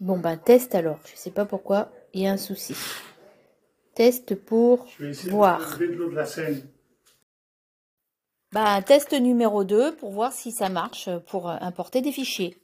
Bon ben test alors, je sais pas pourquoi, il y a un souci. Test pour voir. de la Bah, test numéro 2 pour voir si ça marche pour importer des fichiers.